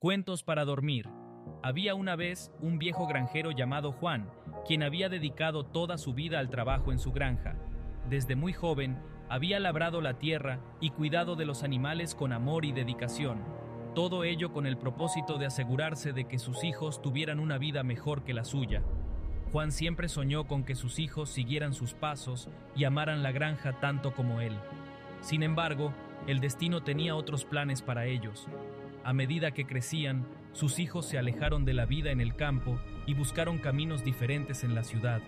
Cuentos para dormir. Había una vez un viejo granjero llamado Juan, quien había dedicado toda su vida al trabajo en su granja. Desde muy joven, había labrado la tierra y cuidado de los animales con amor y dedicación. Todo ello con el propósito de asegurarse de que sus hijos tuvieran una vida mejor que la suya. Juan siempre soñó con que sus hijos siguieran sus pasos y amaran la granja tanto como él. Sin embargo, el destino tenía otros planes para ellos. A medida que crecían, sus hijos se alejaron de la vida en el campo y buscaron caminos diferentes en la ciudad.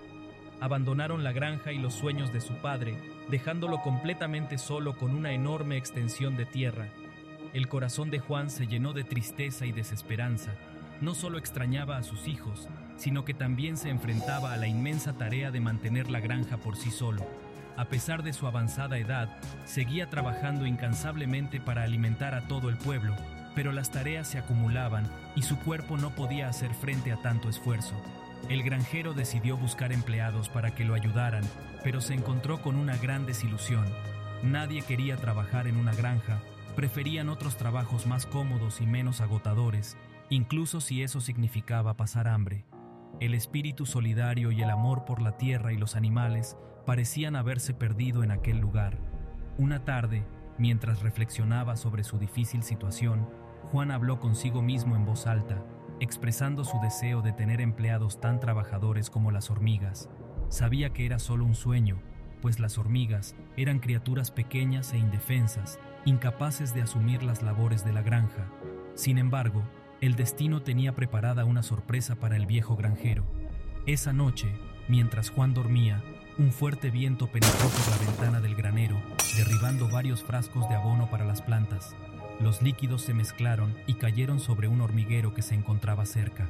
Abandonaron la granja y los sueños de su padre, dejándolo completamente solo con una enorme extensión de tierra. El corazón de Juan se llenó de tristeza y desesperanza. No solo extrañaba a sus hijos, sino que también se enfrentaba a la inmensa tarea de mantener la granja por sí solo. A pesar de su avanzada edad, seguía trabajando incansablemente para alimentar a todo el pueblo, pero las tareas se acumulaban y su cuerpo no podía hacer frente a tanto esfuerzo. El granjero decidió buscar empleados para que lo ayudaran, pero se encontró con una gran desilusión. Nadie quería trabajar en una granja, preferían otros trabajos más cómodos y menos agotadores, incluso si eso significaba pasar hambre. El espíritu solidario y el amor por la tierra y los animales parecían haberse perdido en aquel lugar. Una tarde, mientras reflexionaba sobre su difícil situación, Juan habló consigo mismo en voz alta, expresando su deseo de tener empleados tan trabajadores como las hormigas. Sabía que era solo un sueño, pues las hormigas eran criaturas pequeñas e indefensas, incapaces de asumir las labores de la granja. Sin embargo, el destino tenía preparada una sorpresa para el viejo granjero. Esa noche, mientras Juan dormía, un fuerte viento penetró por la ventana del granero, derribando varios frascos de abono para las plantas. Los líquidos se mezclaron y cayeron sobre un hormiguero que se encontraba cerca.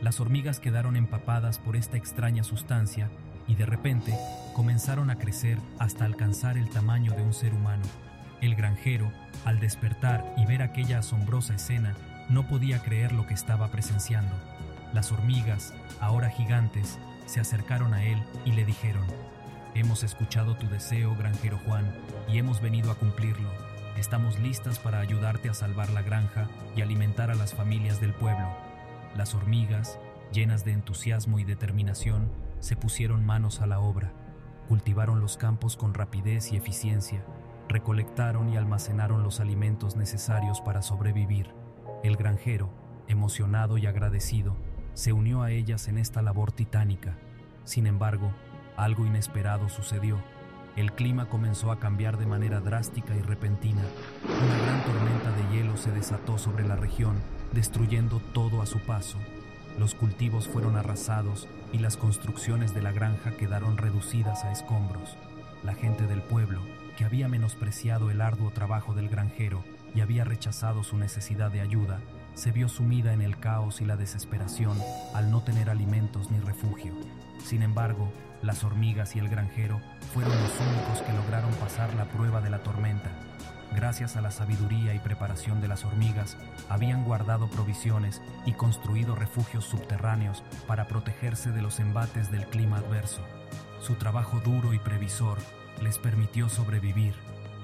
Las hormigas quedaron empapadas por esta extraña sustancia y de repente comenzaron a crecer hasta alcanzar el tamaño de un ser humano. El granjero, al despertar y ver aquella asombrosa escena, no podía creer lo que estaba presenciando. Las hormigas, ahora gigantes, se acercaron a él y le dijeron, Hemos escuchado tu deseo, granjero Juan, y hemos venido a cumplirlo. Estamos listas para ayudarte a salvar la granja y alimentar a las familias del pueblo. Las hormigas, llenas de entusiasmo y determinación, se pusieron manos a la obra. Cultivaron los campos con rapidez y eficiencia, recolectaron y almacenaron los alimentos necesarios para sobrevivir. El granjero, emocionado y agradecido, se unió a ellas en esta labor titánica. Sin embargo, algo inesperado sucedió el clima comenzó a cambiar de manera drástica y repentina. Una gran tormenta de hielo se desató sobre la región, destruyendo todo a su paso. Los cultivos fueron arrasados y las construcciones de la granja quedaron reducidas a escombros. La gente del pueblo, que había menospreciado el arduo trabajo del granjero y había rechazado su necesidad de ayuda, se vio sumida en el caos y la desesperación al no tener alimentos ni refugio. Sin embargo, las hormigas y el granjero fueron los únicos que lograron pasar la prueba de la tormenta. Gracias a la sabiduría y preparación de las hormigas, habían guardado provisiones y construido refugios subterráneos para protegerse de los embates del clima adverso. Su trabajo duro y previsor les permitió sobrevivir.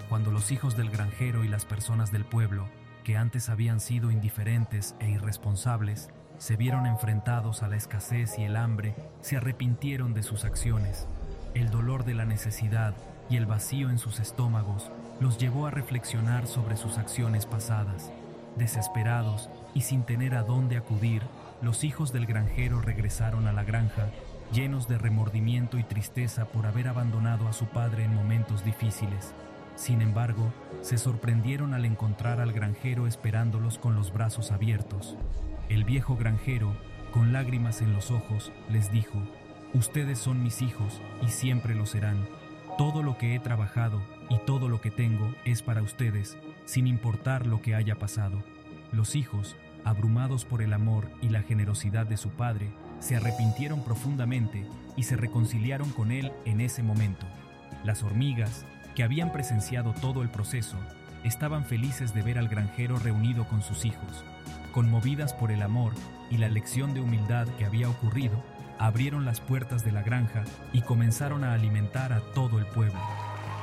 Cuando los hijos del granjero y las personas del pueblo, que antes habían sido indiferentes e irresponsables, se vieron enfrentados a la escasez y el hambre, se arrepintieron de sus acciones. El dolor de la necesidad y el vacío en sus estómagos los llevó a reflexionar sobre sus acciones pasadas. Desesperados y sin tener a dónde acudir, los hijos del granjero regresaron a la granja, llenos de remordimiento y tristeza por haber abandonado a su padre en momentos difíciles. Sin embargo, se sorprendieron al encontrar al granjero esperándolos con los brazos abiertos. El viejo granjero, con lágrimas en los ojos, les dijo, Ustedes son mis hijos y siempre lo serán. Todo lo que he trabajado y todo lo que tengo es para ustedes, sin importar lo que haya pasado. Los hijos, abrumados por el amor y la generosidad de su padre, se arrepintieron profundamente y se reconciliaron con él en ese momento. Las hormigas, que habían presenciado todo el proceso, estaban felices de ver al granjero reunido con sus hijos. Conmovidas por el amor y la lección de humildad que había ocurrido, abrieron las puertas de la granja y comenzaron a alimentar a todo el pueblo.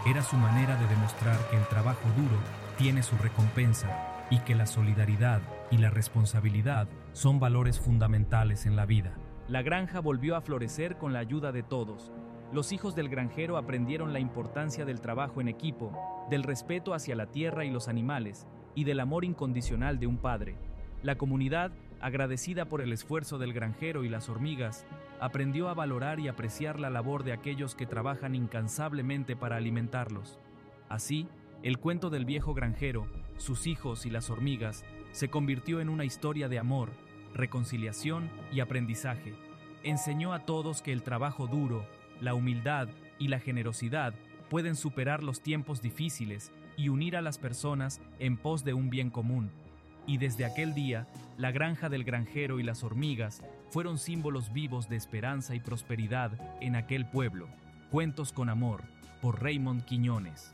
Era su manera de demostrar que el trabajo duro tiene su recompensa y que la solidaridad y la responsabilidad son valores fundamentales en la vida. La granja volvió a florecer con la ayuda de todos. Los hijos del granjero aprendieron la importancia del trabajo en equipo, del respeto hacia la tierra y los animales, y del amor incondicional de un padre. La comunidad, agradecida por el esfuerzo del granjero y las hormigas, aprendió a valorar y apreciar la labor de aquellos que trabajan incansablemente para alimentarlos. Así, el cuento del viejo granjero, sus hijos y las hormigas se convirtió en una historia de amor, reconciliación y aprendizaje. Enseñó a todos que el trabajo duro, la humildad y la generosidad pueden superar los tiempos difíciles y unir a las personas en pos de un bien común. Y desde aquel día, la granja del granjero y las hormigas fueron símbolos vivos de esperanza y prosperidad en aquel pueblo. Cuentos con amor, por Raymond Quiñones.